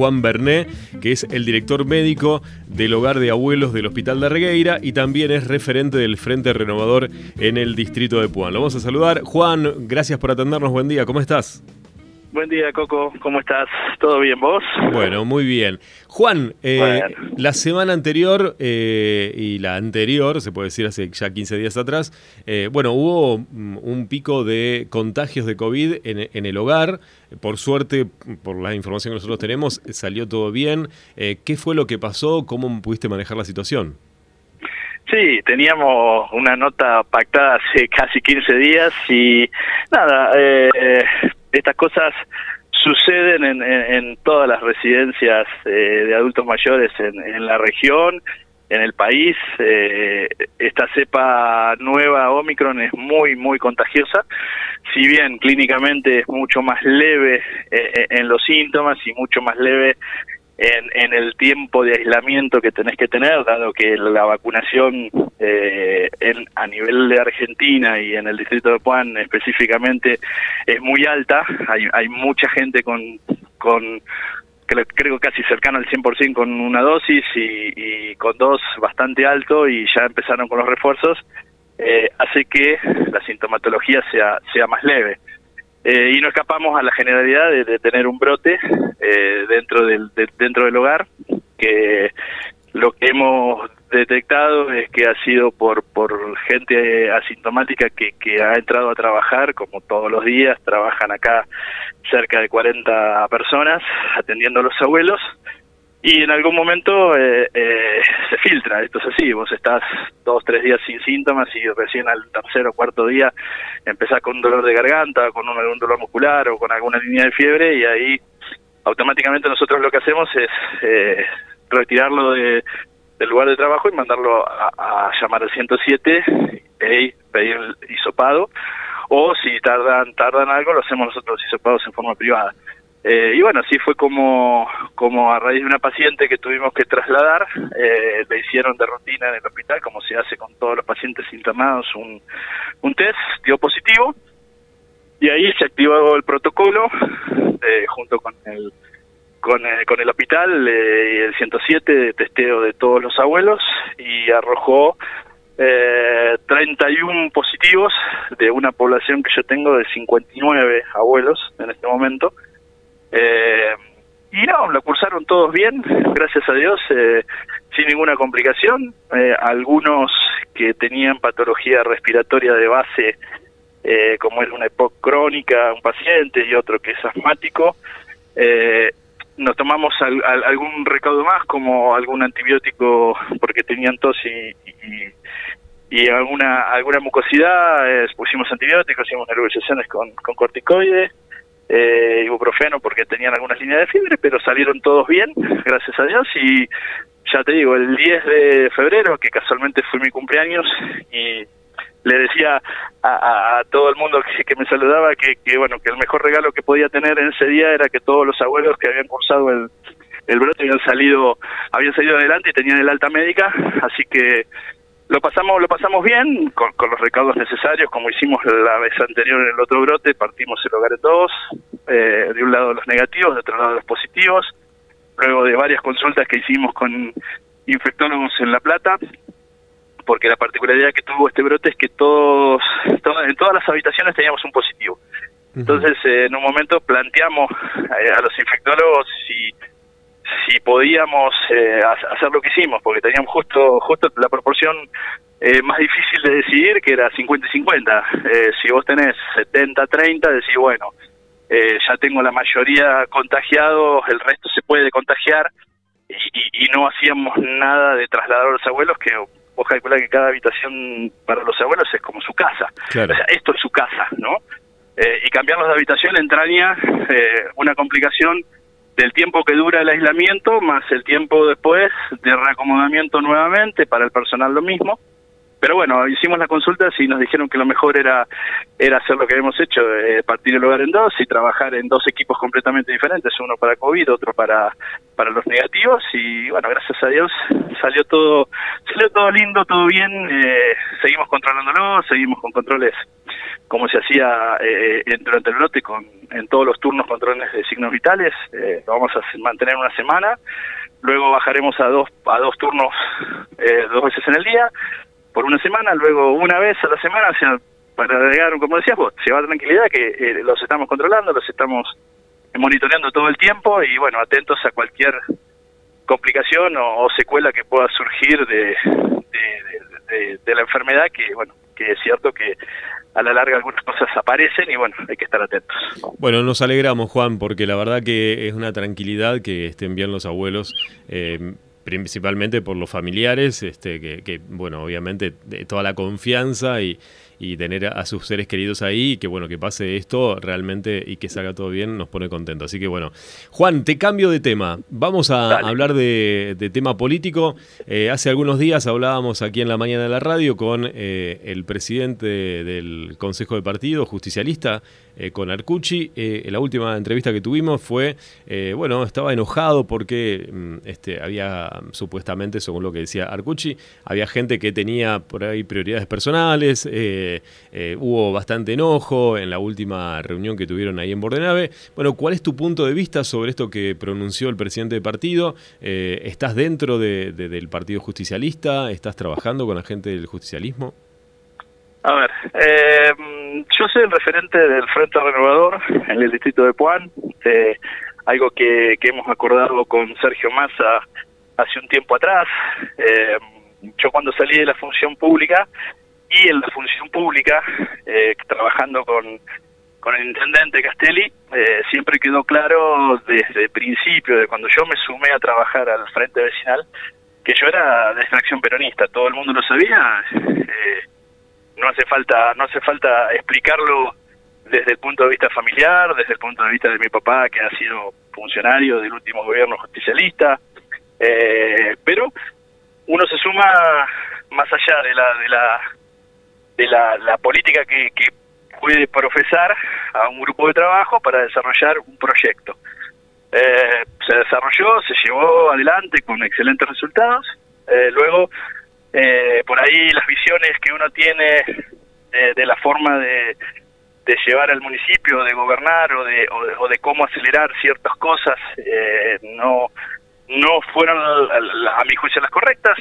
Juan Berné, que es el director médico del Hogar de Abuelos del Hospital de Regueira y también es referente del Frente Renovador en el distrito de Puan. Lo vamos a saludar. Juan, gracias por atendernos. Buen día, ¿cómo estás? Buen día, Coco. ¿Cómo estás? ¿Todo bien vos? Bueno, muy bien. Juan, eh, la semana anterior eh, y la anterior, se puede decir hace ya 15 días atrás, eh, bueno, hubo mm, un pico de contagios de COVID en, el hogar. Por suerte, por la información que nosotros tenemos, salió todo bien. ¿Qué fue lo que pasó? ¿Cómo pudiste manejar la situación? Sí, teníamos una nota pactada hace casi 15 días y nada, eh, estas cosas suceden en, en, todas las residencias eh, de adultos mayores en, la región, en el país. Eh, esta cepa nueva Omicron es muy, muy contagiosa. Si bien clínicamente es mucho más leve eh, en los síntomas y mucho más leve en, en, el tiempo de aislamiento que tenés que tener, dado que la vacunación eh, en, a nivel de Argentina y en el distrito de Puan específicamente es muy alta, hay, hay mucha gente con, con creo casi cercano al 100% con una dosis y, y, con dos bastante alto y ya empezaron con los refuerzos, eh, hace que la sintomatología sea, sea más leve. Eh, y no escapamos a la generalidad de, tener un brote eh, dentro del dentro del hogar que lo que hemos detectado es que ha sido por por gente asintomática que, que ha entrado a trabajar como todos los días trabajan acá cerca de 40 personas atendiendo a los abuelos y en algún momento eh, eh, se filtra, esto es así, vos estás dos, tres días sin síntomas y recién al tercer o cuarto día empezás con un dolor de garganta, con un, algún dolor muscular o con alguna línea de fiebre y ahí automáticamente nosotros lo que hacemos es eh, retirarlo de, del lugar de trabajo y mandarlo a, llamar al 107 y pedir el hisopado o si tardan tardan algo lo hacemos nosotros los hisopados en forma privada. Eh, y bueno, así fue como, como a raíz de una paciente que tuvimos que trasladar, eh, le hicieron de rutina en el hospital, como se hace con todos los pacientes internados, un, un test, dio positivo, y ahí se activó el protocolo eh, junto con el con, el, con el hospital y el 107 de testeo de todos los abuelos y arrojó eh, 31 positivos de una población que yo tengo de 59 abuelos en este momento eh, y no, lo cursaron todos bien, gracias a Dios, eh, sin ninguna complicación. Eh, algunos que tenían patología respiratoria de base, eh, como es una EPOC crónica, un paciente, y otro que es asmático, nos tomamos algún recaudo más, como algún antibiótico porque tenían tos y, y, alguna alguna mucosidad, pusimos antibióticos, hicimos nebulizaciones con, con corticoides eh, ibuprofeno porque tenían algunas líneas de fiebre, pero salieron todos bien, gracias a Dios, y ya te digo, el 10 de febrero, que casualmente fue mi cumpleaños, y le decía a, todo el mundo que, me saludaba que, que, bueno que el mejor regalo que podía tener en ese día era que todos los abuelos que habían cursado el, el brote habían salido habían salido adelante y tenían el alta médica. Así que lo pasamos lo pasamos bien con, los recaudos necesarios como hicimos la vez anterior en el otro brote partimos el hogar en dos eh, de un lado los negativos de otro lado los positivos luego de varias consultas que hicimos con infectólogos en La Plata porque la particularidad que tuvo este brote es que todos, en todas las habitaciones teníamos un positivo. Entonces eh, en un momento planteamos eh, a los infectólogos si si podíamos eh, hacer lo que hicimos, porque teníamos justo justo la proporción eh, más difícil de decidir, que era 50 y 50. Eh, si vos tenés 70-30, decís, bueno, ya tengo la mayoría contagiados, el resto se puede contagiar, y, no hacíamos nada de trasladar a los abuelos, que vos calculás que cada habitación para los abuelos es como su casa. O sea, esto es su casa, ¿no? y cambiarlos de habitación entraña una complicación del tiempo que dura el aislamiento más el tiempo después de reacomodamiento nuevamente para el personal lo mismo. Pero bueno hicimos las consultas y nos dijeron que lo mejor era era hacer lo que habíamos hecho eh, partir el hogar en dos y trabajar en dos equipos completamente diferentes uno para covid otro para para los negativos. Y bueno gracias a Dios salió todo salió todo lindo todo bien eh, seguimos controlándolo seguimos con controles como se hacía eh, durante el brote con, en todos los turnos controles de signos vitales, eh, lo vamos a mantener una semana, luego bajaremos a dos, a dos turnos eh, dos veces en el día, por una semana, luego una vez a la semana, o sea, para agregar, como decías vos, llevar tranquilidad que eh, los estamos controlando, los estamos monitoreando todo el tiempo y bueno, atentos a cualquier complicación o, secuela que pueda surgir de, de, la enfermedad, que bueno, que es cierto que a la larga algunas cosas aparecen y bueno, hay que estar atentos. Bueno, nos alegramos Juan, porque la verdad que es una tranquilidad que estén bien los abuelos. Eh, principalmente por los familiares, este, que, que bueno, obviamente de toda la confianza y, y tener a sus seres queridos ahí y que bueno, que pase esto realmente y que salga todo bien nos pone contento. Así que bueno, Juan, te cambio de tema. Vamos a hablar de, tema político. Eh, hace algunos días hablábamos aquí en la mañana de la radio con eh, el presidente del Consejo de Partido, justicialista, eh, con Arcucci. la última entrevista que tuvimos fue, bueno, estaba enojado porque mm, este, había supuestamente, según lo que decía Arcucci, había gente que tenía por ahí prioridades personales. Eh, hubo bastante enojo en la última reunión que tuvieron ahí en Bordenave. Bueno, ¿cuál es tu punto de vista sobre esto que pronunció el presidente del partido? Eh, ¿Estás dentro del Partido Justicialista? ¿Estás trabajando con la gente del justicialismo? A ver, eh, yo soy el referente del Frente Renovador en el distrito de Puan, algo que, hemos acordado con Sergio Massa hace un tiempo atrás. yo cuando salí de la función pública y en la función pública, eh, trabajando con, con el intendente Castelli, eh, siempre quedó claro desde el principio, de cuando yo me sumé a trabajar al frente vecinal, que yo era de extracción peronista, todo el mundo lo sabía, eh, no hace falta, no hace falta explicarlo desde el punto de vista familiar, desde el punto de vista de mi papá, que ha sido funcionario del último gobierno justicialista, pero uno se suma más allá de la, de la de la, política que, puede profesar a un grupo de trabajo para desarrollar un proyecto. Eh, se desarrolló, se llevó adelante con excelentes resultados. Eh, luego, eh, por ahí las visiones que uno tiene de, la forma de, llevar al municipio, de gobernar o de, o de, cómo acelerar ciertas cosas, no, no fueron a, a, mi juicio las correctas.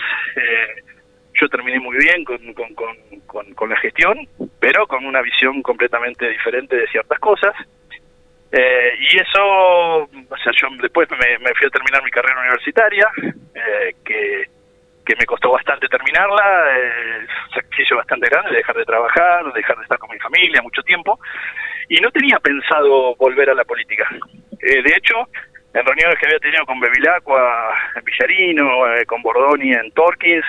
Yo terminé muy bien con, con, con con, la gestión, pero con una visión completamente diferente de ciertas cosas. Eh, y eso, o sea, yo después me, fui a terminar mi carrera universitaria, eh, que, que me costó bastante terminarla, eh, sacrificio bastante grande, dejar de trabajar, dejar de estar con mi familia mucho tiempo, y no tenía pensado volver a la política. Eh, de hecho, en reuniones que había tenido con Bevilacqua en Villarino, con Bordoni en eh, eh,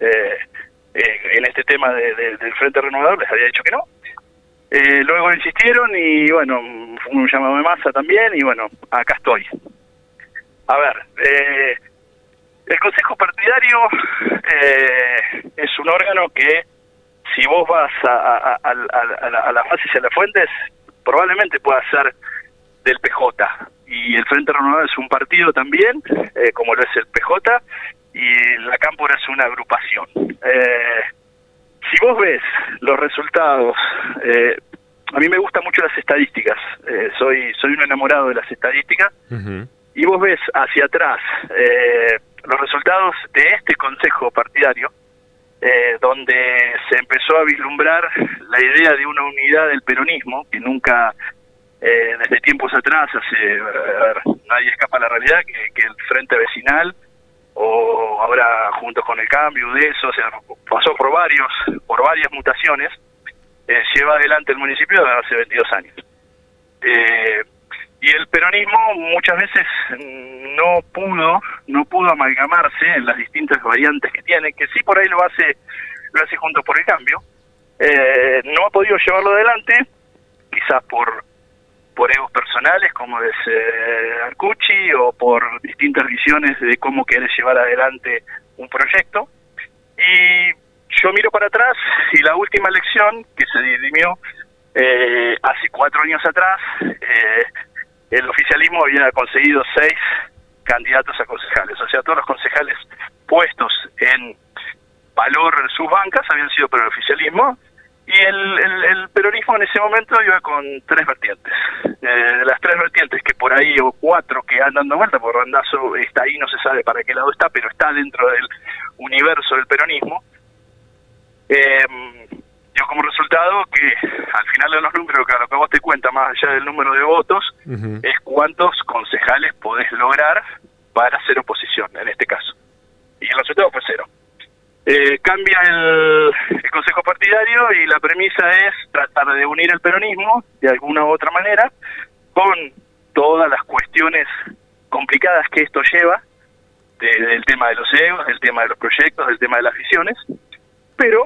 en este tema del Frente Renovador, les había dicho que no. Eh, luego insistieron y bueno, fue un llamado de masa también y bueno, acá estoy. A ver, eh, el Consejo Partidario es un órgano que si vos vas a, a, a, las bases y a las fuentes, probablemente pueda ser del PJ. Y el Frente Renovador es un partido también, como lo es el PJ, y la Cámpora es una agrupación. Eh, si vos ves los resultados, eh, a mí me gustan mucho las estadísticas, eh, soy, soy un enamorado de las estadísticas, y vos ves hacia atrás los resultados de este consejo partidario, donde se empezó a vislumbrar la idea de una unidad del peronismo, que nunca, desde tiempos atrás, hace, nadie escapa a la realidad, que, que el Frente Vecinal, o ahora junto con el cambio de eso, o sea, pasó por varios, por varias mutaciones, eh, lleva adelante el municipio desde hace 22 años. Eh, y el peronismo muchas veces no pudo, no pudo amalgamarse en las distintas variantes que tiene, que sí por ahí lo hace, lo hace junto por el cambio, eh, no ha podido llevarlo adelante, quizás por por egos personales como es eh, Arcucci o por distintas visiones de cómo querés llevar adelante un proyecto. Y yo miro para atrás y la última elección que se dirimió eh, hace cuatro años atrás, eh, el oficialismo había conseguido seis candidatos a concejales, o sea, todos los concejales puestos en valor sus bancas habían sido por el oficialismo Y el, peronismo en ese momento iba con tres vertientes. Eh, las tres vertientes que por ahí, o cuatro que andan dando vuelta, por Randazo está ahí, no se sabe para qué lado está, pero está dentro del universo del peronismo. Eh, dio como resultado que al final de los números, que a lo que vos te cuenta, más allá del número de votos, es cuántos concejales podés lograr para hacer oposición, en este caso. Y el resultado fue cero. Eh, cambia el, Consejo Partidario y la premisa es tratar de unir el peronismo de alguna u otra manera con todas las cuestiones complicadas que esto lleva, del tema de los egos, del tema de los proyectos, del tema de las visiones, pero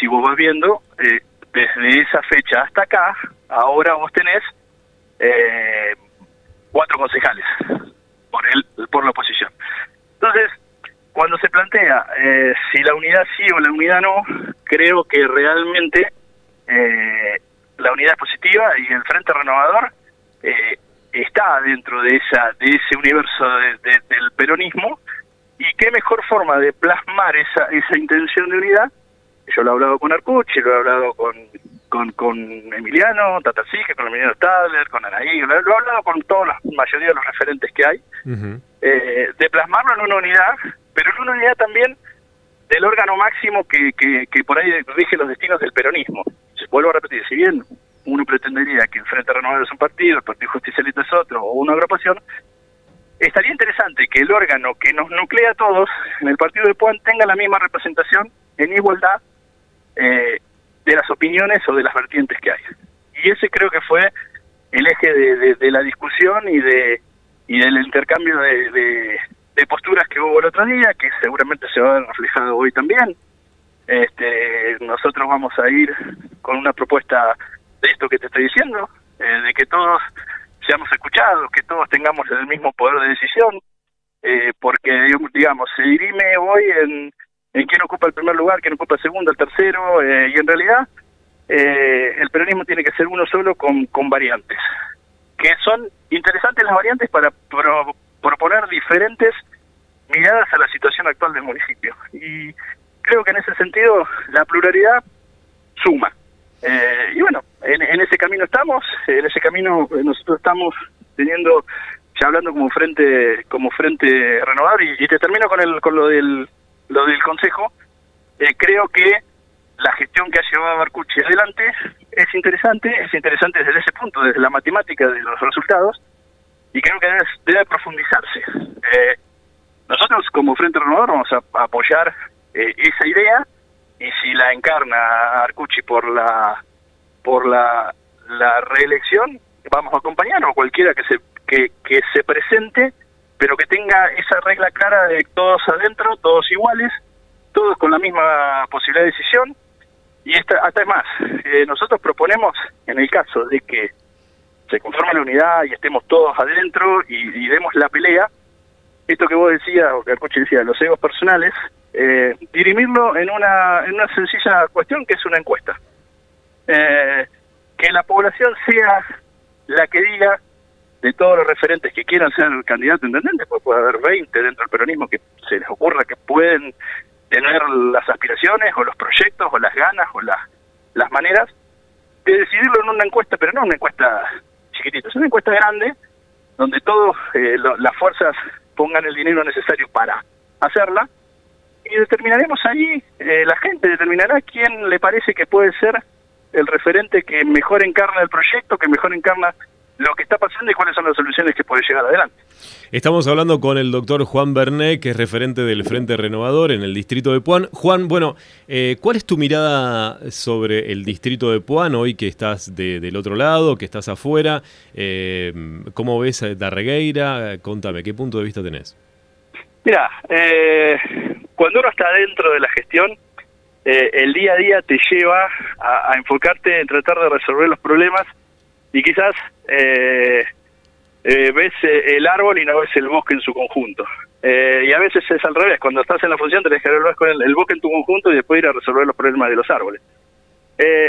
si vos vas viendo, eh, desde esa fecha hasta acá, ahora vos tenés eh, cuatro concejales por, el, por la oposición. Entonces, cuando se plantea eh, si la unidad sí o la unidad no, creo que realmente eh, la unidad es positiva y el Frente Renovador eh, está dentro de esa de ese universo del peronismo. Y qué mejor forma de plasmar esa esa intención de unidad. Yo lo he hablado con Arcucci, lo he hablado con con, con Emiliano Tatasige, con Emiliano Stadler, con Anaí, lo, he hablado con toda la mayoría de los referentes que hay, de plasmarlo en una unidad pero en una unidad también del órgano máximo que, que, por ahí rige los destinos del peronismo. Vuelvo a repetir, si bien uno pretendería que el Frente Renovador es un partido, el Partido Justicialista es otro, o una agrupación, estaría interesante que el órgano que nos nuclea a todos en el partido de Puan tenga la misma representación en igualdad eh, de las opiniones o de las vertientes que hay. Y ese creo que fue el eje de, la discusión y de y del intercambio de, de posturas que hubo el otro día, que seguramente se va a ver reflejado hoy también. Este, nosotros vamos a ir con una propuesta de esto que te estoy diciendo, eh, de que todos seamos escuchados, que todos tengamos el mismo poder de decisión, eh, porque, digamos, se dirime hoy en, en quién ocupa el primer lugar, quién ocupa el segundo, el tercero, eh, y en realidad el peronismo tiene que ser uno solo con, con variantes, que son interesantes las variantes para proponer diferentes miradas a la situación actual del municipio. Y creo que en ese sentido la pluralidad suma. Eh, y bueno, en, ese camino estamos, en ese camino nosotros estamos teniendo, ya hablando como frente como frente renovador, y, te termino con, el, con lo, del, lo del Consejo, eh, creo que la gestión que ha llevado Barcucci adelante es interesante, es interesante desde ese punto, desde la matemática de los resultados, y creo que debe, profundizarse. Eh, nosotros como Frente Renovador vamos a, apoyar eh, esa idea y si la encarna Arcucci por la por la, la reelección vamos a acompañar o cualquiera que se que, que se presente pero que tenga esa regla clara de todos adentro todos iguales todos con la misma posibilidad de decisión y esta, hasta más eh, nosotros proponemos en el caso de que se conforme la unidad y estemos todos adentro y, demos la pelea, esto que vos decías, o que el coche decía, los egos personales, eh, dirimirlo en una, en una sencilla cuestión que es una encuesta. Eh, que la población sea la que diga de todos los referentes que quieran ser candidato a intendente, pues puede haber 20 dentro del peronismo que se les ocurra que pueden tener las aspiraciones o los proyectos o las ganas o las, las maneras de decidirlo en una encuesta, pero no una encuesta Es una encuesta grande donde todas eh, las fuerzas pongan el dinero necesario para hacerla y determinaremos ahí, eh, la gente determinará quién le parece que puede ser el referente que mejor encarna el proyecto, que mejor encarna lo que está pasando y cuáles son las soluciones que puede llegar adelante. Estamos hablando con el doctor Juan Bernet, que es referente del Frente Renovador en el distrito de Puan. Juan, bueno, eh, ¿cuál es tu mirada sobre el distrito de Puan hoy que estás del otro lado, que estás afuera? Eh, ¿Cómo ves a Darregueira? Contame, ¿qué punto de vista tenés? Mira, eh, cuando uno está dentro de la gestión, el día a día te lleva a enfocarte en tratar de resolver los problemas y quizás eh, eh, ves eh, el árbol y no ves el bosque en su conjunto. y a veces es al revés, cuando estás en la función tenés que hablar con el, bosque en tu conjunto y después ir a resolver los problemas de los árboles.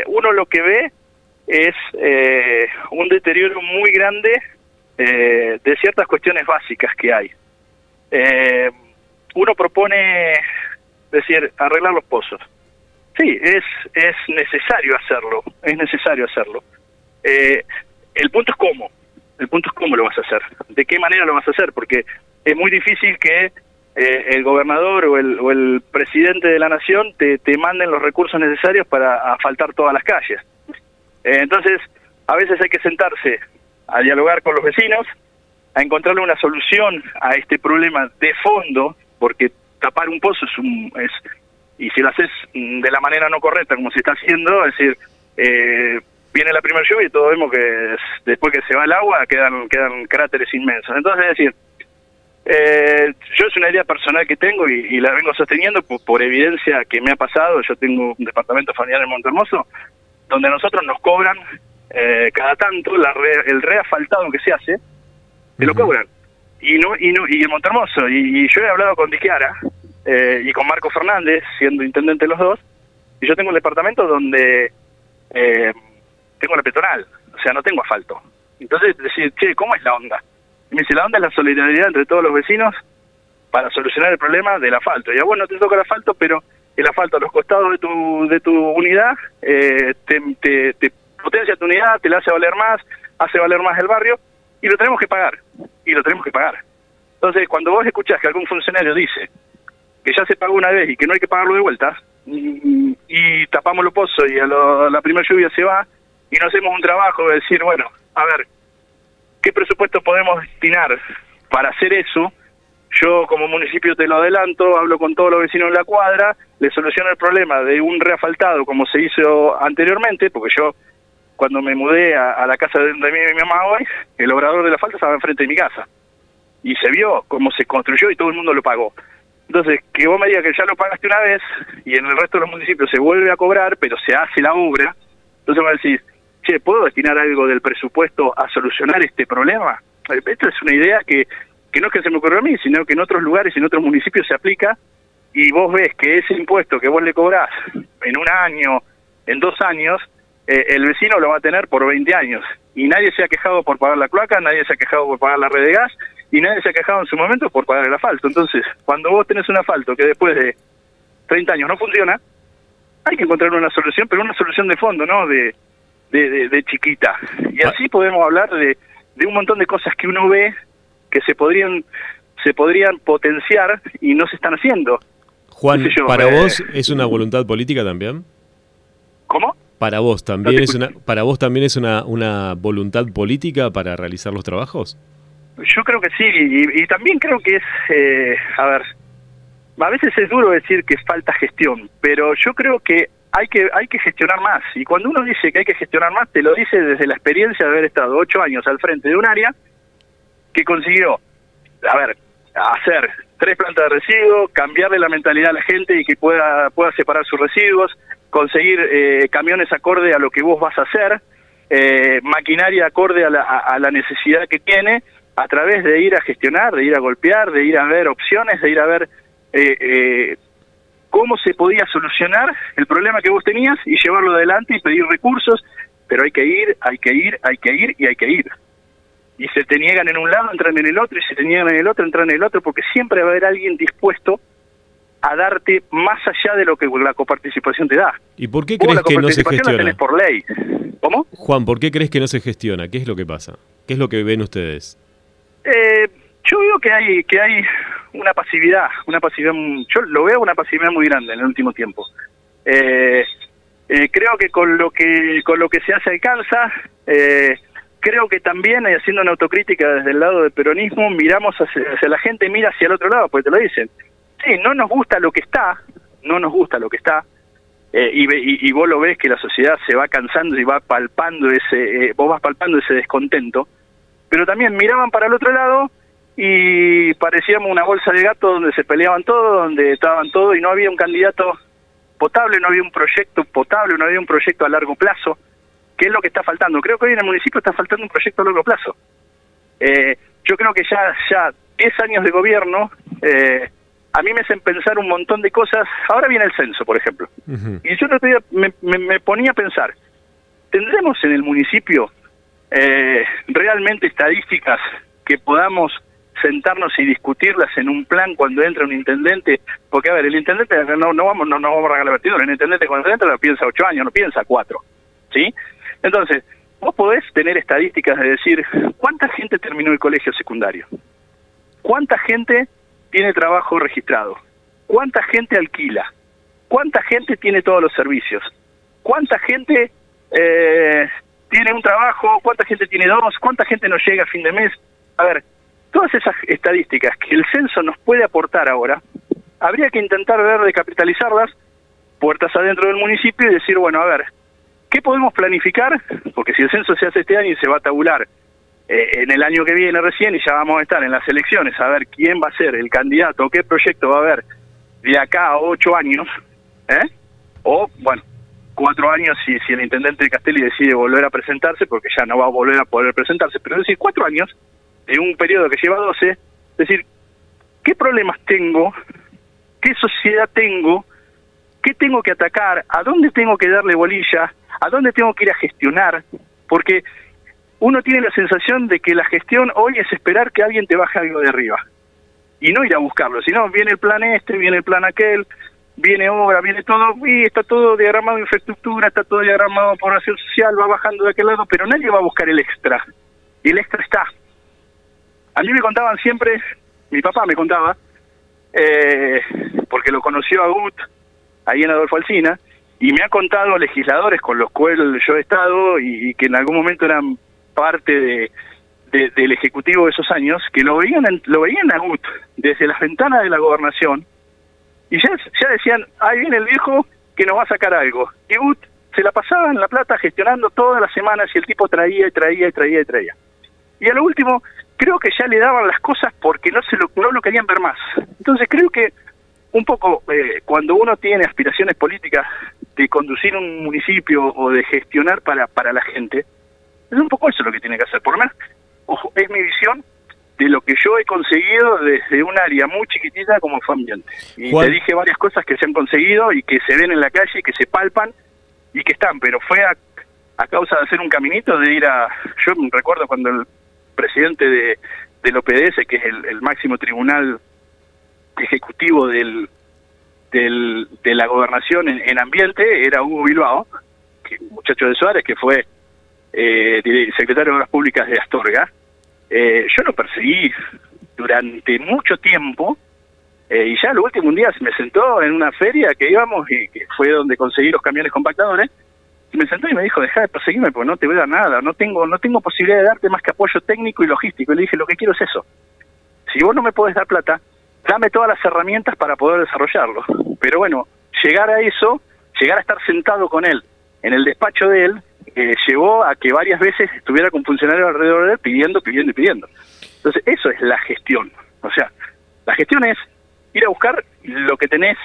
uno lo que ve es un deterioro muy grande de ciertas cuestiones básicas que hay. uno propone, decir, arreglar los pozos. Sí, es, es necesario hacerlo, es necesario hacerlo. Eh, el punto es cómo, el punto es cómo lo vas a hacer, de qué manera lo vas a hacer, porque es muy difícil que eh, el gobernador o el, o el presidente de la nación te, te manden los recursos necesarios para asfaltar todas las calles. Eh, entonces, a veces hay que sentarse a dialogar con los vecinos, a encontrarle una solución a este problema de fondo, porque tapar un pozo es un... Es, y si lo haces de la manera no correcta, como se está haciendo, es decir, eh, viene la primera lluvia y todos vemos que después que se va el agua quedan, quedan cráteres inmensos. Entonces, es decir, eh, yo es una idea personal que tengo y, la vengo sosteniendo por, evidencia que me ha pasado. Yo tengo un departamento familiar en Montermoso donde nosotros nos cobran eh, cada tanto la el reafaltado que se hace, te lo cobran. Y no y no y en Montermoso. Y, yo he hablado con Diquiara eh, y con Marco Fernández, siendo intendente los dos, y yo tengo un departamento donde eh, tengo la peatonal, o sea, no tengo asfalto. Entonces, decir, che, ¿cómo es la onda? Y me dice, la onda es la solidaridad entre todos los vecinos para solucionar el problema del asfalto. Y a vos no te toca el asfalto, pero el asfalto a los costados de tu, de tu unidad eh, te, te, potencia tu unidad, te la hace valer más, hace valer más el barrio, y lo tenemos que pagar. Y lo tenemos que pagar. Entonces, cuando vos escuchás que algún funcionario dice que ya se pagó una vez y que no hay que pagarlo de vuelta, y, tapamos los pozos y a, a la primera lluvia se va, y no hacemos un trabajo de decir, bueno, a ver, ¿Qué presupuesto podemos destinar para hacer eso? Yo como municipio te lo adelanto, hablo con todos los vecinos de la cuadra, le soluciono el problema de un reafaltado como se hizo anteriormente, porque yo cuando me mudé a, la casa de, mi, mamá hoy, el obrador de la falta estaba enfrente de mi casa. Y se vio cómo se construyó y todo el mundo lo pagó. Entonces, que vos me digas que ya lo pagaste una vez y en el resto de los municipios se vuelve a cobrar, pero se hace la obra, entonces me decís, ¿puedo destinar algo del presupuesto a solucionar este problema? Esta es una idea que, que no es que se me ocurrió a mí, sino que en otros lugares, en otros municipios se aplica y vos ves que ese impuesto que vos le cobrás en un año, en dos años, eh, el vecino lo va a tener por 20 años. Y nadie se ha quejado por pagar la cloaca, nadie se ha quejado por pagar la red de gas, y nadie se ha quejado en su momento por pagar el asfalto. Entonces, cuando vos tenés un asfalto que después de 30 años no funciona, hay que encontrar una solución, pero una solución de fondo, ¿no? De, de, de, chiquita. Y ah. así podemos hablar de, de un montón de cosas que uno ve que se podrían se podrían potenciar y no se están haciendo. Juan, ¿para eh, vos es una voluntad política también? ¿Cómo? ¿Para vos también es una para vos también es una, una voluntad política para realizar los trabajos? Yo creo que sí, y, también creo que es, eh, a ver, a veces es duro decir que falta gestión, pero yo creo que hay que hay que gestionar más. Y cuando uno dice que hay que gestionar más te lo dice desde la experiencia de haber estado ocho años al frente de un área que consiguió a ver hacer tres plantas de residuos cambiarle la mentalidad a la gente y que pueda pueda separar sus residuos conseguir eh, camiones acorde a lo que vos vas a hacer eh, maquinaria acorde a la, a la necesidad que tiene a través de ir a gestionar de ir a golpear de ir a ver opciones de ir a ver eh, eh cómo se podía solucionar el problema que vos tenías y llevarlo adelante y pedir recursos, pero hay que ir, hay que ir, hay que ir y hay que ir. Y se te niegan en un lado, entran en el otro, y se te niegan en el otro, entran en el otro, porque siempre va a haber alguien dispuesto a darte más allá de lo que la coparticipación te da. ¿Y por qué crees que no se gestiona? La por ley. ¿Cómo? Juan, ¿por qué crees que no se gestiona? ¿Qué es lo que pasa? ¿Qué es lo que ven ustedes? Eh, yo veo que hay que hay una pasividad, una pasividad, yo lo veo una pasividad muy grande en el último tiempo. Eh, eh, creo que con lo que con lo que se hace alcanza, eh, creo que también haciendo una autocrítica desde el lado del peronismo miramos hacia, la gente mira hacia el otro lado, pues te lo dicen. Sí, no nos gusta lo que está, no nos gusta lo que está. y, y, vos lo ves que la sociedad se va cansando y va palpando ese, vos vas palpando ese descontento, pero también miraban para el otro lado y parecíamos una bolsa de gato donde se peleaban todos, donde estaban todos y no había un candidato potable, no había un proyecto potable, no había un proyecto a largo plazo, que es lo que está faltando. Creo que hoy en el municipio está faltando un proyecto a largo plazo. Eh, yo creo que ya ya 10 años de gobierno eh, a mí me hacen pensar un montón de cosas. Ahora viene el censo, por ejemplo. Y yo me, me, me, ponía a pensar, ¿tendremos en el municipio eh, realmente estadísticas que podamos sentarnos y discutirlas en un plan cuando entra un intendente, porque a ver, el intendente no, no vamos no, no vamos a regalar vertidor, el intendente cuando entra lo piensa ocho años, no piensa cuatro, ¿sí? Entonces, vos podés tener estadísticas de decir cuánta gente terminó el colegio secundario, cuánta gente tiene trabajo registrado, cuánta gente alquila, cuánta gente tiene todos los servicios, cuánta gente eh, tiene un trabajo, cuánta gente tiene dos, cuánta gente no llega a fin de mes. A ver, todas esas estadísticas que el censo nos puede aportar ahora, habría que intentar ver de capitalizarlas puertas adentro del municipio y decir, bueno, a ver, ¿qué podemos planificar? Porque si el censo se hace este año y se va a tabular eh, en el año que viene recién y ya vamos a estar en las elecciones a ver quién va a ser el candidato, qué proyecto va a haber de acá a ocho años, ¿eh? o bueno, cuatro años si, si el intendente de Castelli decide volver a presentarse, porque ya no va a volver a poder presentarse, pero es decir, cuatro años de un periodo que lleva doce, es decir, ¿qué problemas tengo? ¿Qué sociedad tengo? ¿Qué tengo que atacar? ¿A dónde tengo que darle bolilla? ¿A dónde tengo que ir a gestionar? Porque uno tiene la sensación de que la gestión hoy es esperar que alguien te baje algo de arriba y no ir a buscarlo, sino viene el plan este, viene el plan aquel, viene obra, viene todo, y está todo diagramado infraestructura, está todo diagramado por acción social, va bajando de aquel lado, pero nadie va a buscar el extra. Y el extra está. A mí me contaban siempre, mi papá me contaba, eh, porque lo conoció a Gut, ahí en Adolfo Alsina, y me ha contado legisladores con los cuales yo he estado y, que en algún momento eran parte de, del ejecutivo de esos años, que lo veían, lo veían a Gut desde las ventanas de la gobernación, y ya, ya decían, ahí viene el viejo que nos va a sacar algo. Y Ut se la pasaba en La Plata gestionando todas las semanas y el tipo traía y traía y traía y traía. Y a lo último, creo que ya le daban las cosas porque no, se lo, no lo querían ver más. Entonces creo que un poco eh, cuando uno tiene aspiraciones políticas de conducir un municipio o de gestionar para, para la gente, es un poco eso lo que tiene que hacer. Por lo menos, ojo, es mi visión de lo que yo he conseguido desde un área muy chiquitita como fue ambiente. Y te dije varias cosas que se han conseguido y que se ven en la calle, que se palpan y que están, pero fue a, causa de hacer un caminito, de ir a... Yo recuerdo cuando el presidente de, del OPDS, que es el, máximo tribunal ejecutivo del, del, de la gobernación en, ambiente, era Hugo Bilbao, que, muchacho de Suárez, que fue eh, secretario de Obras Públicas de Astorga, eh, yo lo perseguí durante mucho tiempo eh, y ya el último día se me sentó en una feria que íbamos y que fue donde conseguí los camiones compactadores y me sentó y me dijo deja de perseguirme porque no te voy a dar nada no tengo no tengo posibilidad de darte más que apoyo técnico y logístico y le dije lo que quiero es eso si vos no me podés dar plata dame todas las herramientas para poder desarrollarlo pero bueno llegar a eso llegar a estar sentado con él en el despacho de él eh, llevó a que varias veces estuviera con funcionarios alrededor de él pidiendo, pidiendo y pidiendo. Entonces, eso es la gestión. O sea, la gestión es ir a buscar lo que tenés,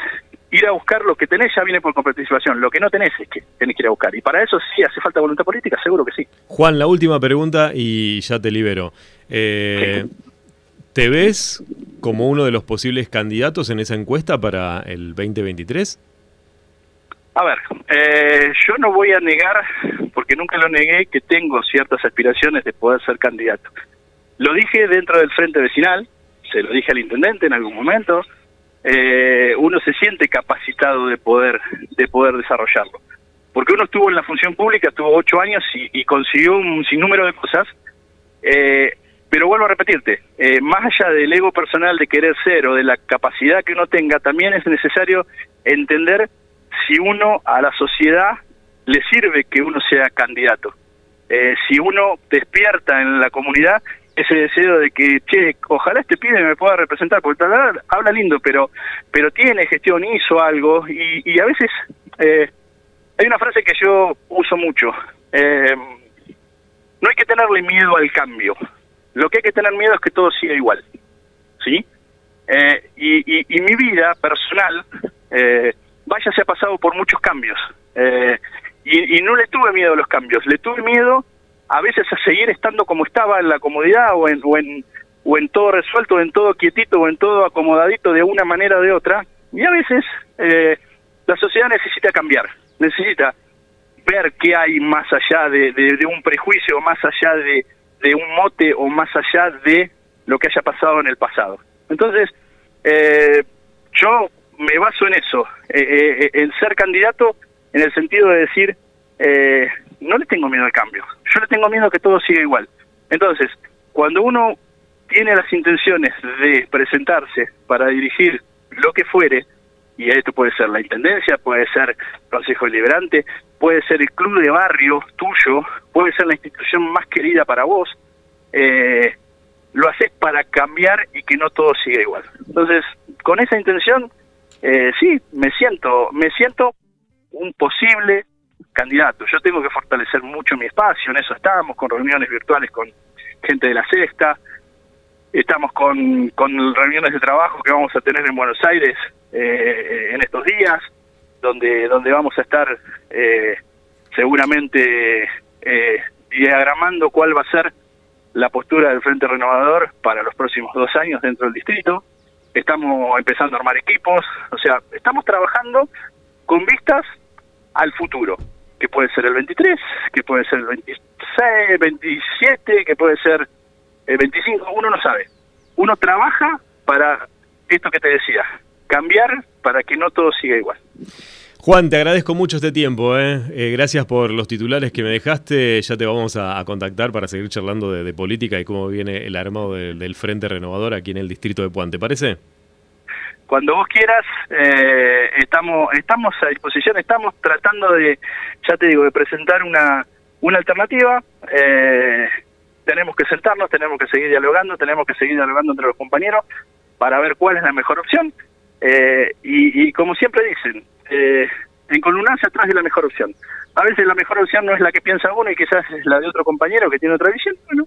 ir a buscar lo que tenés ya viene por participación, lo que no tenés es que tenés que ir a buscar. Y para eso sí hace falta voluntad política, seguro que sí. Juan, la última pregunta y ya te libero. Eh, ¿Te ves como uno de los posibles candidatos en esa encuesta para el 2023? A ver, eh, yo no voy a negar, porque nunca lo negué, que tengo ciertas aspiraciones de poder ser candidato. Lo dije dentro del frente vecinal, se lo dije al intendente en algún momento. Eh, uno se siente capacitado de poder de poder desarrollarlo, porque uno estuvo en la función pública, estuvo ocho años y, consiguió un sinnúmero de cosas. Eh, pero vuelvo a repetirte, más allá del ego personal de querer ser o de la capacidad que uno tenga, también es necesario entender si uno a la sociedad le sirve que uno sea candidato. Eh, si uno despierta en la comunidad ese deseo de que, che, ojalá este pibe me pueda representar, porque tal habla lindo, pero pero tiene gestión, hizo algo, y, y a veces eh, hay una frase que yo uso mucho, eh, no hay que tenerle miedo al cambio, lo que hay que tener miedo es que todo siga igual, ¿sí? y, y, y, mi vida personal, eh, Vaya se ha pasado por muchos cambios. Eh, y, no le tuve miedo a los cambios, le tuve miedo a veces a seguir estando como estaba en la comodidad o en, o en, o en todo resuelto, en todo quietito o en todo acomodadito de una manera o de otra. Y a veces eh, la sociedad necesita cambiar, necesita ver qué hay más allá de, de, un prejuicio, más allá de, de un mote o más allá de lo que haya pasado en el pasado. Entonces, eh, yo me baso en eso, eh, en ser candidato en el sentido de decir, no le tengo miedo al cambio, yo le tengo miedo a que todo siga igual. Entonces, cuando uno tiene las intenciones de presentarse para dirigir lo que fuere, y esto puede ser la intendencia, puede ser consejo deliberante, puede ser el club de barrio tuyo, puede ser la institución más querida para vos, eh, lo haces para cambiar y que no todo siga igual. Entonces, con esa intención, eh, sí, me siento, me siento un posible candidato. Yo tengo que fortalecer mucho mi espacio, en eso estamos, con reuniones virtuales con gente de la sexta, estamos con, con reuniones de trabajo que vamos a tener en Buenos Aires eh, en estos días, donde, donde vamos a estar eh, seguramente eh, diagramando cuál va a ser la postura del Frente Renovador para los próximos dos años dentro del distrito. Estamos empezando a armar equipos, o sea, estamos trabajando con vistas al futuro, que puede ser el 23, que puede ser el 26, 27, que puede ser el 25, uno no sabe. Uno trabaja para esto que te decía, cambiar para que no todo siga igual. Juan, te agradezco mucho este tiempo. ¿eh? Eh, gracias por los titulares que me dejaste. Ya te vamos a, contactar para seguir charlando de, política y cómo viene el armado del Frente Renovador aquí en el distrito de Puan. ¿Te parece? Cuando vos quieras, eh, estamos, estamos a disposición. Estamos tratando de, ya te digo, de presentar una, una alternativa. tenemos que sentarnos, tenemos que seguir dialogando, tenemos que seguir dialogando entre los compañeros para ver cuál es la mejor opción. y, y, como siempre dicen, eh, en columnarse atrás de la mejor opción. A veces la mejor opción no es la que piensa uno y quizás es la de otro compañero que tiene otra visión. Bueno,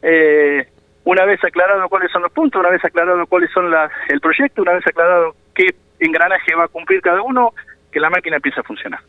eh, una vez aclarado cuáles son los puntos, una vez aclarado cuáles son las, el proyecto, una vez aclarado qué engranaje va a cumplir cada uno, que la máquina empiece a funcionar.